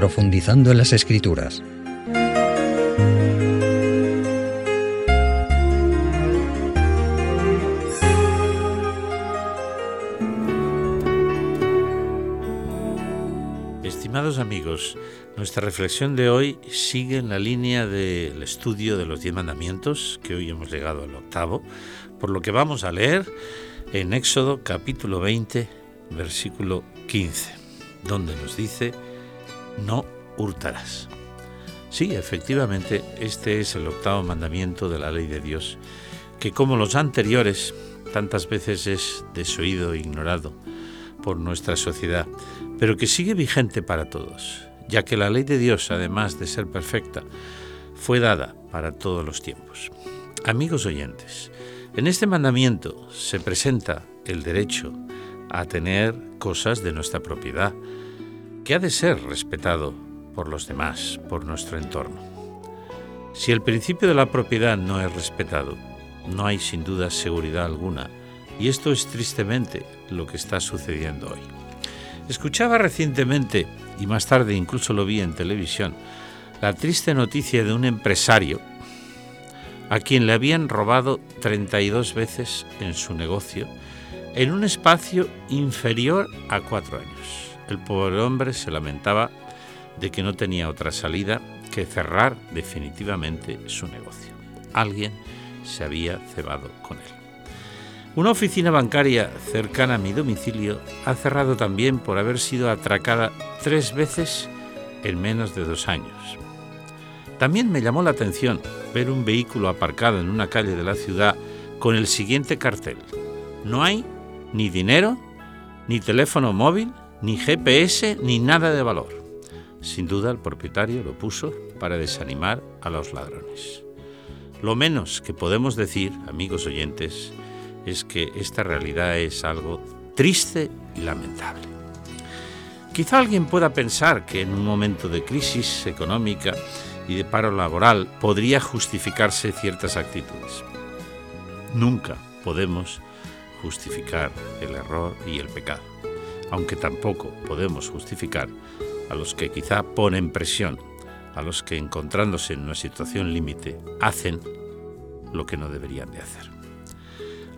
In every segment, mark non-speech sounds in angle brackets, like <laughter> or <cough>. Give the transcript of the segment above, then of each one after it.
profundizando en las escrituras. Estimados amigos, nuestra reflexión de hoy sigue en la línea del estudio de los diez mandamientos, que hoy hemos llegado al octavo, por lo que vamos a leer en Éxodo capítulo 20, versículo 15, donde nos dice, no hurtarás. Sí, efectivamente, este es el octavo mandamiento de la ley de Dios, que como los anteriores, tantas veces es desoído e ignorado por nuestra sociedad, pero que sigue vigente para todos, ya que la ley de Dios, además de ser perfecta, fue dada para todos los tiempos. Amigos oyentes, en este mandamiento se presenta el derecho a tener cosas de nuestra propiedad, que ha de ser respetado por los demás, por nuestro entorno. Si el principio de la propiedad no es respetado, no hay sin duda seguridad alguna, y esto es tristemente lo que está sucediendo hoy. Escuchaba recientemente, y más tarde incluso lo vi en televisión, la triste noticia de un empresario a quien le habían robado 32 veces en su negocio en un espacio inferior a cuatro años. El pobre hombre se lamentaba de que no tenía otra salida que cerrar definitivamente su negocio. Alguien se había cebado con él. Una oficina bancaria cercana a mi domicilio ha cerrado también por haber sido atracada tres veces en menos de dos años. También me llamó la atención ver un vehículo aparcado en una calle de la ciudad con el siguiente cartel. No hay ni dinero, ni teléfono móvil, ni GPS, ni nada de valor. Sin duda el propietario lo puso para desanimar a los ladrones. Lo menos que podemos decir, amigos oyentes, es que esta realidad es algo triste y lamentable. Quizá alguien pueda pensar que en un momento de crisis económica y de paro laboral podría justificarse ciertas actitudes. Nunca podemos justificar el error y el pecado, aunque tampoco podemos justificar a los que quizá ponen presión, a los que encontrándose en una situación límite hacen lo que no deberían de hacer.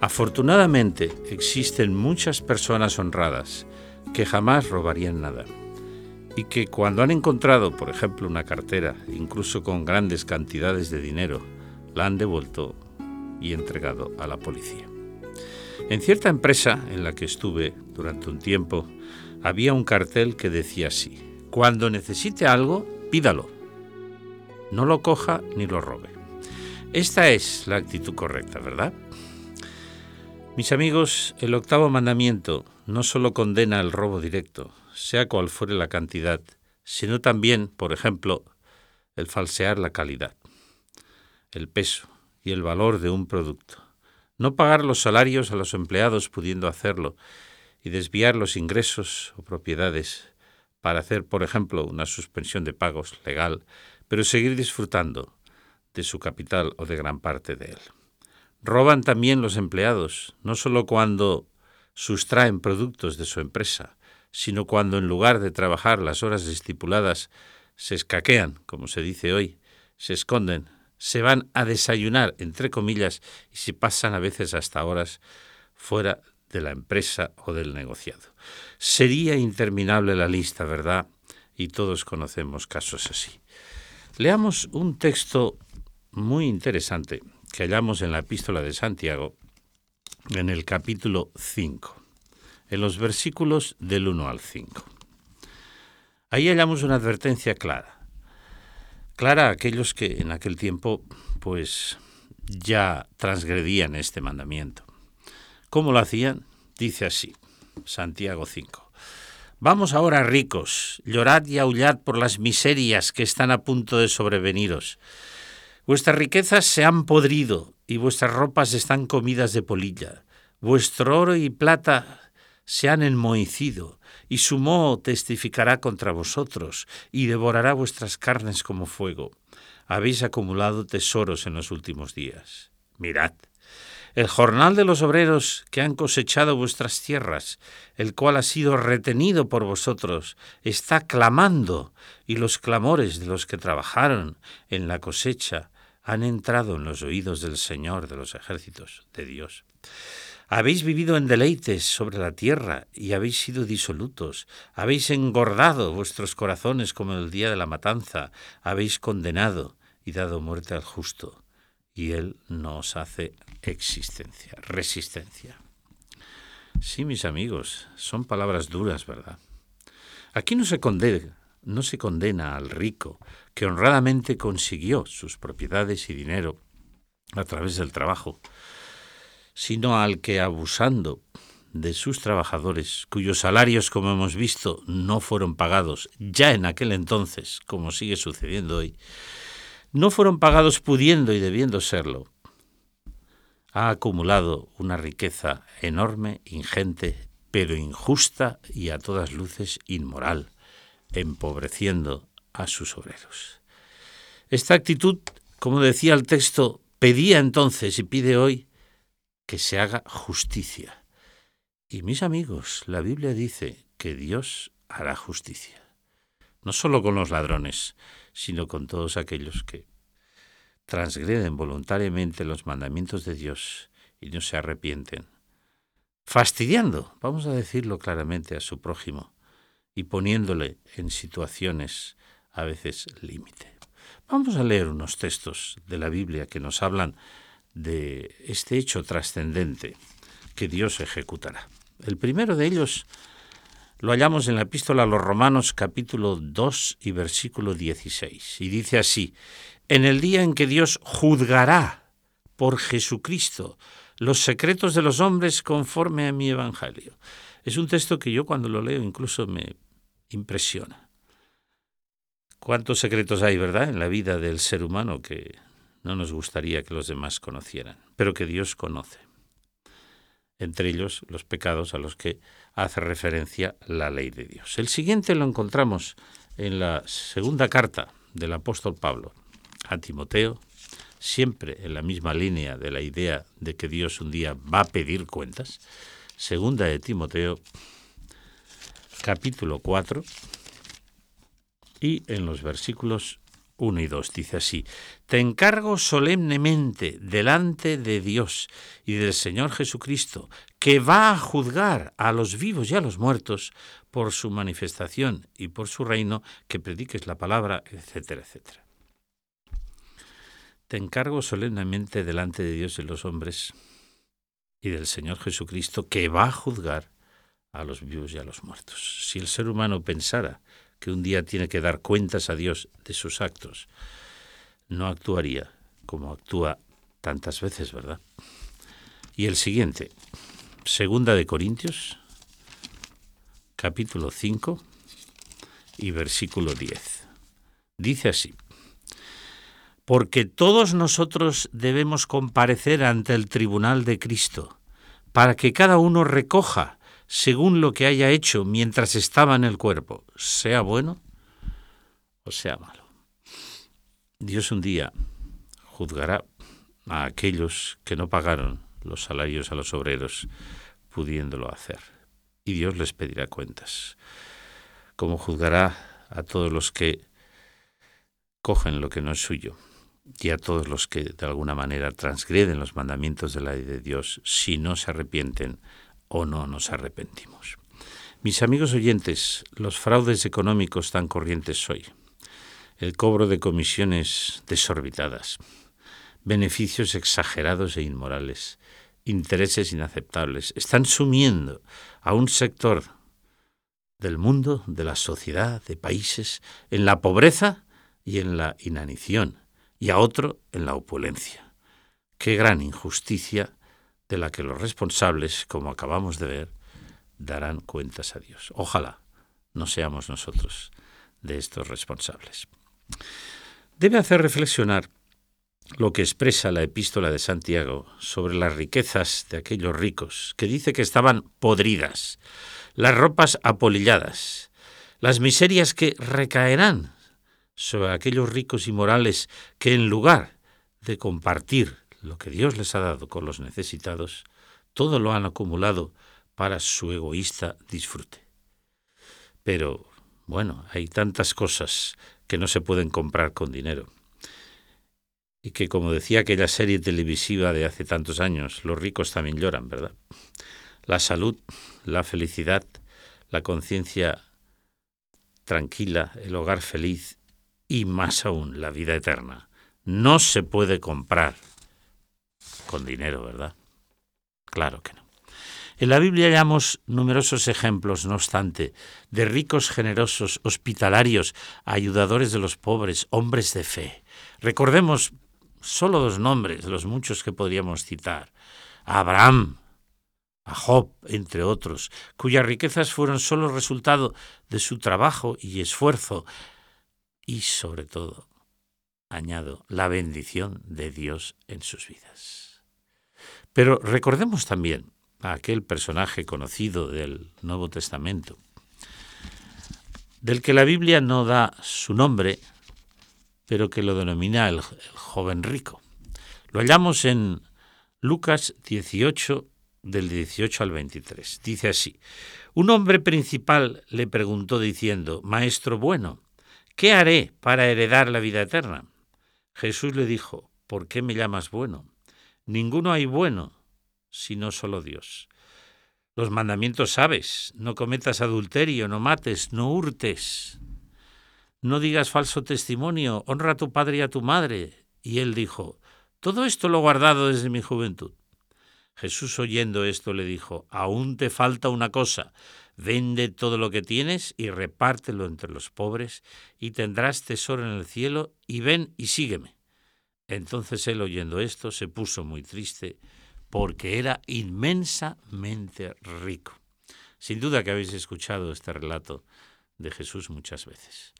Afortunadamente existen muchas personas honradas que jamás robarían nada y que cuando han encontrado, por ejemplo, una cartera, incluso con grandes cantidades de dinero, la han devuelto y entregado a la policía. En cierta empresa en la que estuve durante un tiempo, había un cartel que decía así, cuando necesite algo, pídalo. No lo coja ni lo robe. Esta es la actitud correcta, ¿verdad? Mis amigos, el octavo mandamiento no solo condena el robo directo, sea cual fuere la cantidad, sino también, por ejemplo, el falsear la calidad, el peso y el valor de un producto no pagar los salarios a los empleados pudiendo hacerlo y desviar los ingresos o propiedades para hacer, por ejemplo, una suspensión de pagos legal, pero seguir disfrutando de su capital o de gran parte de él. Roban también los empleados, no solo cuando sustraen productos de su empresa, sino cuando en lugar de trabajar las horas estipuladas se escaquean, como se dice hoy, se esconden, se van a desayunar, entre comillas, y se pasan a veces hasta horas fuera de la empresa o del negociado. Sería interminable la lista, ¿verdad? Y todos conocemos casos así. Leamos un texto muy interesante que hallamos en la epístola de Santiago, en el capítulo 5, en los versículos del 1 al 5. Ahí hallamos una advertencia clara clara a aquellos que en aquel tiempo pues ya transgredían este mandamiento. ¿Cómo lo hacían? Dice así, Santiago 5. Vamos ahora ricos, llorad y aullad por las miserias que están a punto de sobreveniros. Vuestras riquezas se han podrido y vuestras ropas están comidas de polilla. Vuestro oro y plata se han enmohecido, y su moho testificará contra vosotros, y devorará vuestras carnes como fuego. Habéis acumulado tesoros en los últimos días. Mirad, el jornal de los obreros que han cosechado vuestras tierras, el cual ha sido retenido por vosotros, está clamando, y los clamores de los que trabajaron en la cosecha han entrado en los oídos del Señor de los ejércitos, de Dios. Habéis vivido en deleites sobre la tierra y habéis sido disolutos, habéis engordado vuestros corazones como el día de la matanza, habéis condenado y dado muerte al justo, y él no os hace existencia, resistencia. Sí, mis amigos, son palabras duras, ¿verdad? Aquí no se condena, no se condena al rico que honradamente consiguió sus propiedades y dinero a través del trabajo, sino al que abusando de sus trabajadores, cuyos salarios, como hemos visto, no fueron pagados ya en aquel entonces, como sigue sucediendo hoy, no fueron pagados pudiendo y debiendo serlo, ha acumulado una riqueza enorme, ingente, pero injusta y a todas luces inmoral, empobreciendo a sus obreros. Esta actitud, como decía el texto, pedía entonces y pide hoy que se haga justicia. Y mis amigos, la Biblia dice que Dios hará justicia, no solo con los ladrones, sino con todos aquellos que transgreden voluntariamente los mandamientos de Dios y no se arrepienten, fastidiando, vamos a decirlo claramente, a su prójimo y poniéndole en situaciones a veces límite. Vamos a leer unos textos de la Biblia que nos hablan de este hecho trascendente que Dios ejecutará. El primero de ellos lo hallamos en la epístola a los Romanos capítulo 2 y versículo 16. Y dice así, en el día en que Dios juzgará por Jesucristo los secretos de los hombres conforme a mi evangelio. Es un texto que yo cuando lo leo incluso me impresiona. ¿Cuántos secretos hay, verdad, en la vida del ser humano que no nos gustaría que los demás conocieran, pero que Dios conoce? Entre ellos los pecados a los que hace referencia la ley de Dios. El siguiente lo encontramos en la segunda carta del apóstol Pablo, a Timoteo, siempre en la misma línea de la idea de que Dios un día va a pedir cuentas. Segunda de Timoteo, capítulo 4, y en los versículos 1 y 2 dice así, Te encargo solemnemente delante de Dios y del Señor Jesucristo, que va a juzgar a los vivos y a los muertos por su manifestación y por su reino, que prediques la palabra, etcétera, etcétera. Te encargo solemnemente delante de Dios y los hombres y del Señor Jesucristo que va a juzgar a los vivos y a los muertos. Si el ser humano pensara que un día tiene que dar cuentas a Dios de sus actos, no actuaría como actúa tantas veces, ¿verdad? Y el siguiente, Segunda de Corintios, capítulo 5 y versículo 10. Dice así, porque todos nosotros debemos comparecer ante el tribunal de Cristo, para que cada uno recoja según lo que haya hecho mientras estaba en el cuerpo, sea bueno o sea malo. Dios un día juzgará a aquellos que no pagaron los salarios a los obreros, pudiéndolo hacer. Y Dios les pedirá cuentas, como juzgará a todos los que cogen lo que no es suyo y a todos los que de alguna manera transgreden los mandamientos de la ley de Dios si no se arrepienten o no nos arrepentimos. Mis amigos oyentes, los fraudes económicos tan corrientes hoy, el cobro de comisiones desorbitadas, beneficios exagerados e inmorales, intereses inaceptables, están sumiendo a un sector del mundo, de la sociedad, de países, en la pobreza y en la inanición, y a otro en la opulencia. Qué gran injusticia de la que los responsables, como acabamos de ver, darán cuentas a Dios. Ojalá no seamos nosotros de estos responsables. Debe hacer reflexionar lo que expresa la epístola de Santiago sobre las riquezas de aquellos ricos, que dice que estaban podridas, las ropas apolilladas, las miserias que recaerán sobre aquellos ricos y morales que en lugar de compartir lo que Dios les ha dado con los necesitados, todo lo han acumulado para su egoísta disfrute. Pero, bueno, hay tantas cosas que no se pueden comprar con dinero. Y que, como decía aquella serie televisiva de hace tantos años, los ricos también lloran, ¿verdad? La salud, la felicidad, la conciencia tranquila, el hogar feliz y más aún la vida eterna. No se puede comprar con dinero, ¿verdad? Claro que no. En la Biblia hallamos numerosos ejemplos, no obstante, de ricos generosos, hospitalarios, ayudadores de los pobres, hombres de fe. Recordemos solo dos nombres los muchos que podríamos citar. Abraham, a Job, entre otros, cuyas riquezas fueron solo resultado de su trabajo y esfuerzo, y sobre todo, añado, la bendición de Dios en sus vidas. Pero recordemos también a aquel personaje conocido del Nuevo Testamento, del que la Biblia no da su nombre, pero que lo denomina el, joven rico. Lo hallamos en Lucas 18, del 18 al 23. Dice así, un hombre principal le preguntó diciendo, Maestro bueno, ¿qué haré para heredar la vida eterna? Jesús le dijo, ¿por qué me llamas bueno? Ninguno hay bueno sino solo Dios. Los mandamientos sabes, no cometas adulterio, no mates, no hurtes, no digas falso testimonio, honra a tu padre y a tu madre. Y él dijo, todo esto lo he guardado desde mi juventud. Jesús oyendo esto le dijo, aún te falta una cosa, vende todo lo que tienes y repártelo entre los pobres, y tendrás tesoro en el cielo, y ven y sígueme. Entonces él oyendo esto se puso muy triste porque era inmensamente rico. Sin duda que habéis escuchado este relato de Jesús muchas veces.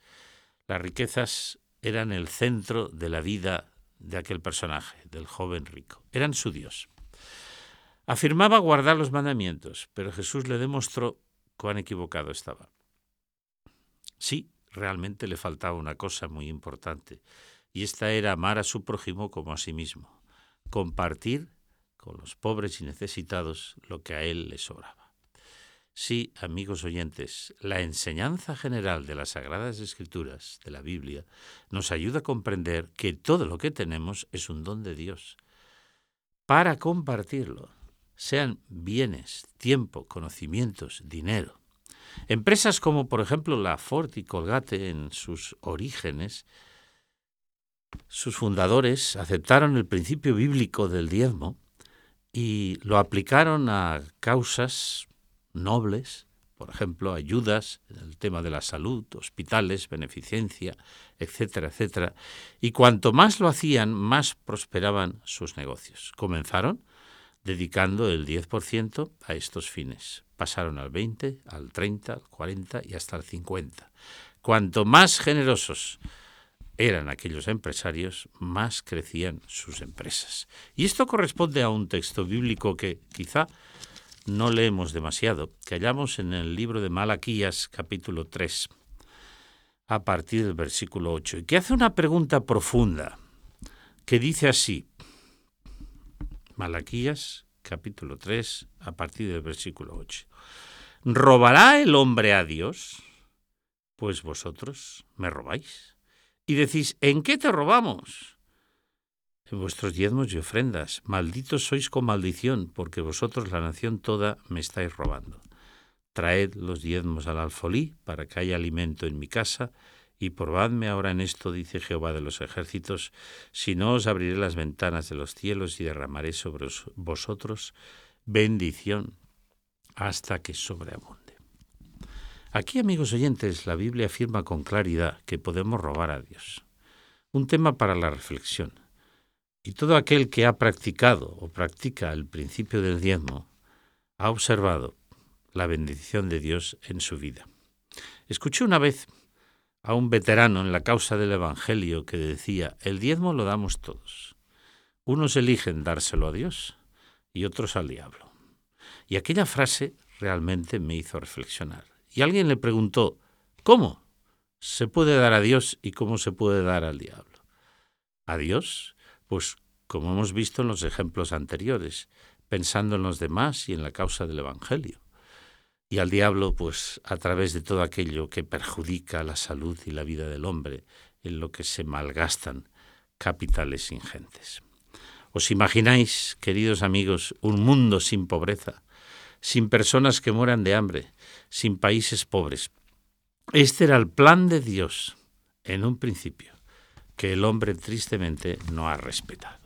Las riquezas eran el centro de la vida de aquel personaje, del joven rico. Eran su Dios. Afirmaba guardar los mandamientos, pero Jesús le demostró cuán equivocado estaba. Sí, realmente le faltaba una cosa muy importante, y esta era amar a su prójimo como a sí mismo, compartir con los pobres y necesitados lo que a él le sobraba. Sí, amigos oyentes, la enseñanza general de las Sagradas Escrituras, de la Biblia, nos ayuda a comprender que todo lo que tenemos es un don de Dios. Para compartirlo, sean bienes, tiempo, conocimientos, dinero. Empresas como por ejemplo la Ford y Colgate en sus orígenes, sus fundadores aceptaron el principio bíblico del diezmo y lo aplicaron a causas nobles, por ejemplo, ayudas en el tema de la salud, hospitales, beneficencia, etcétera, etcétera. Y cuanto más lo hacían, más prosperaban sus negocios. Comenzaron dedicando el 10% a estos fines. Pasaron al 20, al 30, al 40 y hasta al 50. Cuanto más generosos eran aquellos empresarios, más crecían sus empresas. Y esto corresponde a un texto bíblico que quizá no leemos demasiado, que hallamos en el libro de Malaquías capítulo 3, a partir del versículo 8, y que hace una pregunta profunda, que dice así, Malaquías capítulo 3, a partir del versículo 8, ¿robará el hombre a Dios? Pues vosotros me robáis y decís, ¿en qué te robamos? En vuestros diezmos y ofrendas. Malditos sois con maldición, porque vosotros, la nación toda, me estáis robando. Traed los diezmos al alfolí, para que haya alimento en mi casa, y probadme ahora en esto, dice Jehová de los ejércitos, si no os abriré las ventanas de los cielos y derramaré sobre vosotros bendición hasta que sobreabunde. Aquí, amigos oyentes, la Biblia afirma con claridad que podemos robar a Dios. Un tema para la reflexión. Y todo aquel que ha practicado o practica el principio del diezmo ha observado la bendición de Dios en su vida. Escuché una vez a un veterano en la causa del Evangelio que decía, el diezmo lo damos todos. Unos eligen dárselo a Dios y otros al diablo. Y aquella frase realmente me hizo reflexionar. Y alguien le preguntó, ¿cómo se puede dar a Dios y cómo se puede dar al diablo? ¿A Dios? Pues como hemos visto en los ejemplos anteriores, pensando en los demás y en la causa del Evangelio. Y al diablo, pues a través de todo aquello que perjudica la salud y la vida del hombre, en lo que se malgastan capitales ingentes. ¿Os imagináis, queridos amigos, un mundo sin pobreza, sin personas que mueran de hambre, sin países pobres? Este era el plan de Dios en un principio, que el hombre tristemente no ha respetado.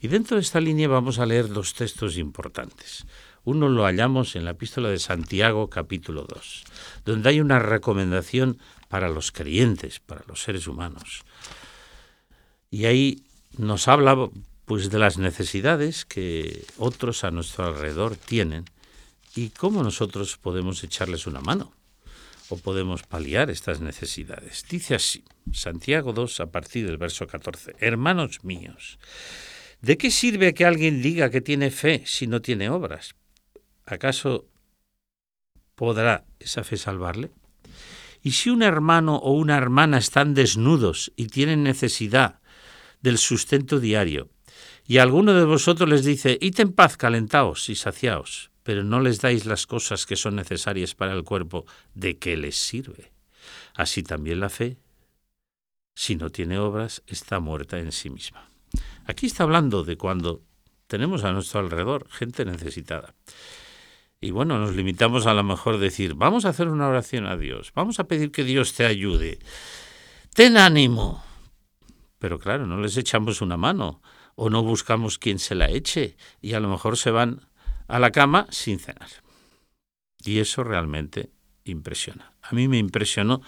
Y dentro de esta línea vamos a leer dos textos importantes. Uno lo hallamos en la epístola de Santiago capítulo 2, donde hay una recomendación para los creyentes, para los seres humanos. Y ahí nos habla pues de las necesidades que otros a nuestro alrededor tienen y cómo nosotros podemos echarles una mano o podemos paliar estas necesidades. Dice así, Santiago 2 a partir del verso 14, Hermanos míos, ¿De qué sirve que alguien diga que tiene fe si no tiene obras? ¿Acaso podrá esa fe salvarle? Y si un hermano o una hermana están desnudos y tienen necesidad del sustento diario, y alguno de vosotros les dice, id en paz, calentaos y saciaos, pero no les dais las cosas que son necesarias para el cuerpo, ¿de qué les sirve? Así también la fe, si no tiene obras, está muerta en sí misma. Aquí está hablando de cuando tenemos a nuestro alrededor gente necesitada. Y bueno, nos limitamos a lo mejor decir, vamos a hacer una oración a Dios, vamos a pedir que Dios te ayude. Ten ánimo. Pero claro, no les echamos una mano o no buscamos quien se la eche y a lo mejor se van a la cama sin cenar. Y eso realmente impresiona. A mí me impresionó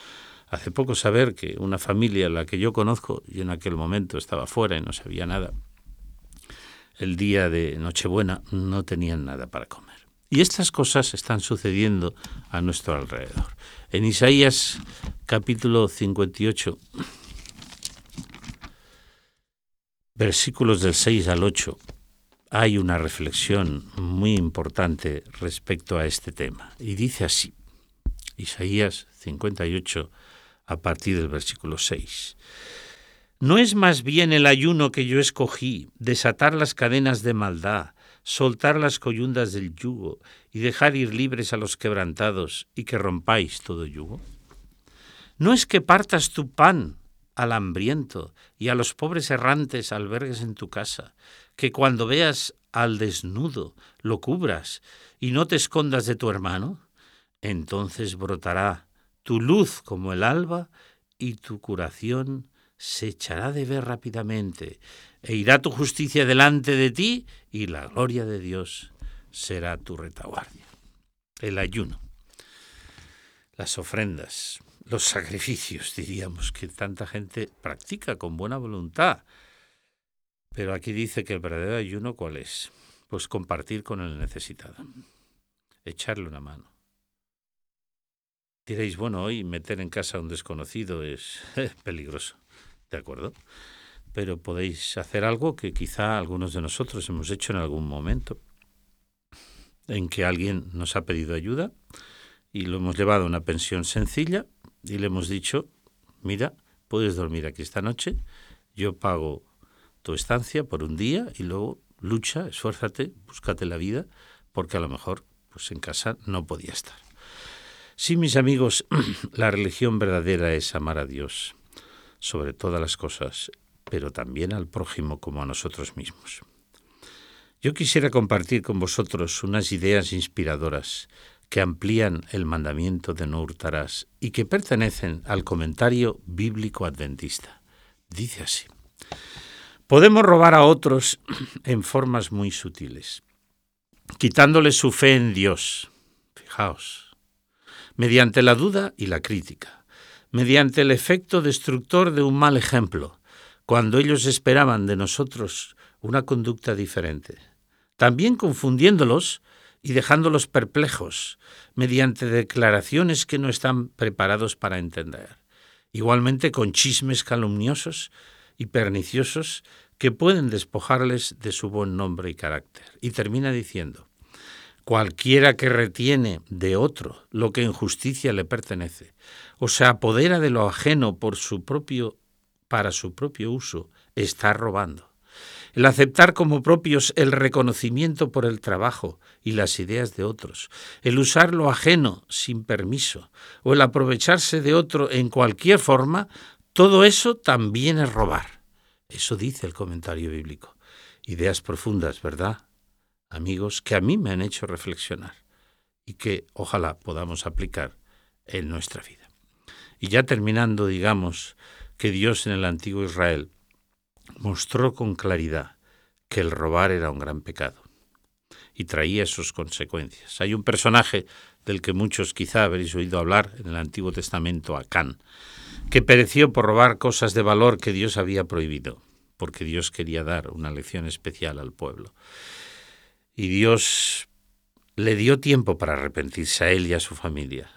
hace poco saber que una familia, la que yo conozco, y en aquel momento estaba fuera y no sabía nada, el día de Nochebuena no tenían nada para comer. Y estas cosas están sucediendo a nuestro alrededor. En Isaías capítulo 58, versículos del 6 al 8, hay una reflexión muy importante respecto a este tema. Y dice así, Isaías 58, a partir del versículo 6. ¿No es más bien el ayuno que yo escogí, desatar las cadenas de maldad, soltar las coyundas del yugo y dejar ir libres a los quebrantados y que rompáis todo yugo? ¿No es que partas tu pan al hambriento y a los pobres errantes albergues en tu casa, que cuando veas al desnudo lo cubras y no te escondas de tu hermano? Entonces brotará tu luz como el alba y tu curación se echará de ver rápidamente, e irá tu justicia delante de ti, y la gloria de Dios será tu retaguardia. El ayuno, las ofrendas, los sacrificios, diríamos, que tanta gente practica con buena voluntad. Pero aquí dice que el verdadero ayuno, ¿cuál es? Pues compartir con el necesitado, echarle una mano Diréis, bueno, hoy meter en casa a un desconocido es <laughs> peligroso, ¿de acuerdo? Pero podéis hacer algo que quizá algunos de nosotros hemos hecho en algún momento, en que alguien nos ha pedido ayuda y lo hemos llevado a una pensión sencilla y le hemos dicho, mira, puedes dormir aquí esta noche, yo pago tu estancia por un día y luego lucha, esfuérzate, búscate la vida, porque a lo mejor pues en casa no podía estar. Sí, mis amigos, <clears throat> la religión verdadera es amar a Dios sobre todas las cosas, pero también al prójimo como a nosotros mismos. Yo quisiera compartir con vosotros unas ideas inspiradoras que amplían el mandamiento de no hurtarás y que pertenecen al comentario bíblico adventista. Dice así, podemos robar a otros <clears throat> en formas muy sutiles, quitándoles su fe en Dios. Fijaos, mediante la duda y la crítica, mediante el efecto destructor de un mal ejemplo, cuando ellos esperaban de nosotros una conducta diferente, también confundiéndolos y dejándolos perplejos mediante declaraciones que no están preparados para entender, igualmente con chismes calumniosos y perniciosos que pueden despojarles de su buen nombre y carácter. Y termina diciendo, Cualquiera que retiene de otro lo que en justicia le pertenece, o se apodera de lo ajeno por su propio, para su propio uso, está robando. el aceptar como propios el reconocimiento por el trabajo y las ideas de otros, el usar lo ajeno sin permiso o el aprovecharse de otro en cualquier forma, todo eso también es robar. Eso dice el comentario bíblico. Ideas profundas, ¿verdad? Amigos, que a mí me han hecho reflexionar y que ojalá podamos aplicar en nuestra vida. Y ya terminando, digamos que Dios en el antiguo Israel mostró con claridad que el robar era un gran pecado y traía sus consecuencias. Hay un personaje del que muchos quizá habréis oído hablar en el Antiguo Testamento, Acán, que pereció por robar cosas de valor que Dios había prohibido, porque Dios quería dar una lección especial al pueblo. Y Dios le dio tiempo para arrepentirse a él y a su familia.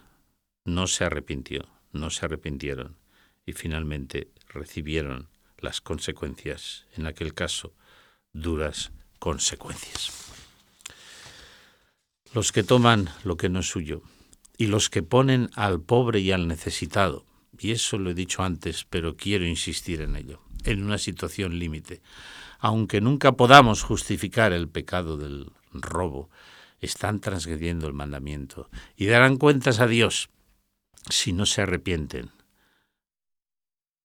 No se arrepintió, no se arrepintieron y finalmente recibieron las consecuencias, en aquel caso, duras consecuencias. Los que toman lo que no es suyo y los que ponen al pobre y al necesitado, y eso lo he dicho antes, pero quiero insistir en ello, en una situación límite, aunque nunca podamos justificar el pecado del robo, están transgrediendo el mandamiento y darán cuentas a Dios si no se arrepienten,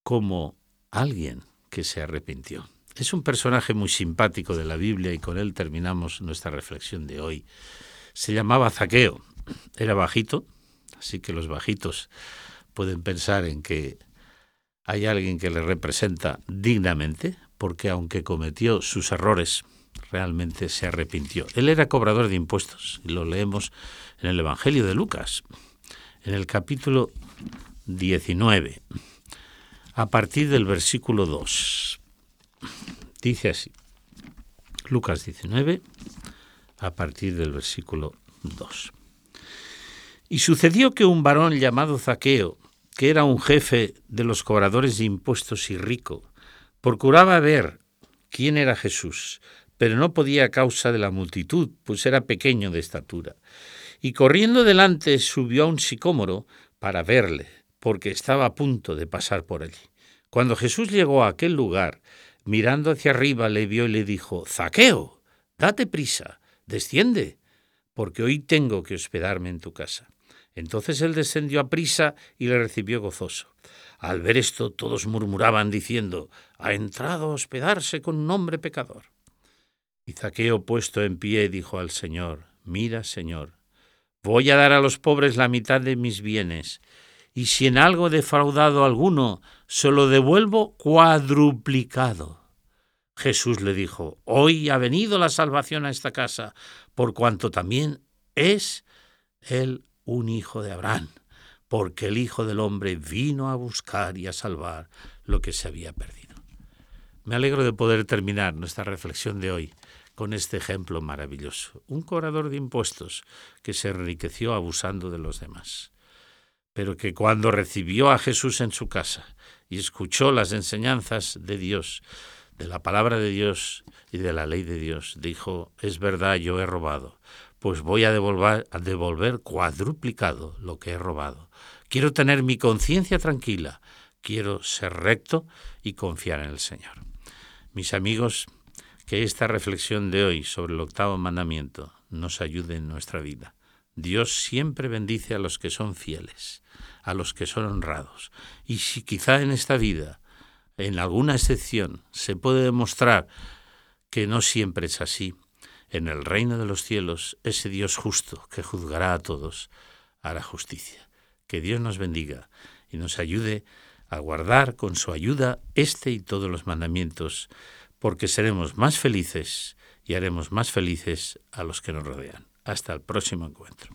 como alguien que se arrepintió. Es un personaje muy simpático de la Biblia y con él terminamos nuestra reflexión de hoy. Se llamaba Zaqueo, era bajito, así que los bajitos pueden pensar en que hay alguien que le representa dignamente, porque aunque cometió sus errores, realmente se arrepintió. Él era cobrador de impuestos, y lo leemos en el Evangelio de Lucas, en el capítulo 19 a partir del versículo 2. Dice así, Lucas 19, a partir del versículo 2. Y sucedió que un varón llamado Zaqueo, que era un jefe de los cobradores de impuestos y rico, procuraba ver quién era Jesús, pero no podía a causa de la multitud, pues era pequeño de estatura. Y corriendo delante subió a un sicómoro para verle, porque estaba a punto de pasar por allí. Cuando Jesús llegó a aquel lugar, mirando hacia arriba, le vio y le dijo, Zaqueo, date prisa, desciende, porque hoy tengo que hospedarme en tu casa. Entonces él descendió a prisa y le recibió gozoso. Al ver esto, todos murmuraban diciendo, ha entrado a hospedarse con un hombre pecador. Y Zaqueo, puesto en pie, dijo al Señor, mira, Señor, voy a dar a los pobres la mitad de mis bienes, y si en algo he defraudado alguno, se lo devuelvo cuadruplicado. Jesús le dijo, hoy ha venido la salvación a esta casa, por cuanto también es él un hijo de Abraham, porque el Hijo del Hombre vino a buscar y a salvar lo que se había perdido. Me alegro de poder terminar nuestra reflexión de hoy con este ejemplo maravilloso. Un cobrador de impuestos que se enriqueció abusando de los demás pero que cuando recibió a Jesús en su casa y escuchó las enseñanzas de Dios, de la palabra de Dios y de la ley de Dios, dijo, es verdad, yo he robado, pues voy a devolver, cuadruplicado lo que he robado. Quiero tener mi conciencia tranquila, quiero ser recto y confiar en el Señor. Mis amigos, que esta reflexión de hoy sobre el octavo mandamiento nos ayude en nuestra vida. Dios siempre bendice a los que son fieles, a los que son honrados. Y si quizá en esta vida, en alguna excepción, se puede demostrar que no siempre es así, en el reino de los cielos, ese Dios justo que juzgará a todos, hará justicia. Que Dios nos bendiga y nos ayude a guardar con su ayuda este y todos los mandamientos, porque seremos más felices y haremos más felices a los que nos rodean. Hasta el próximo encuentro.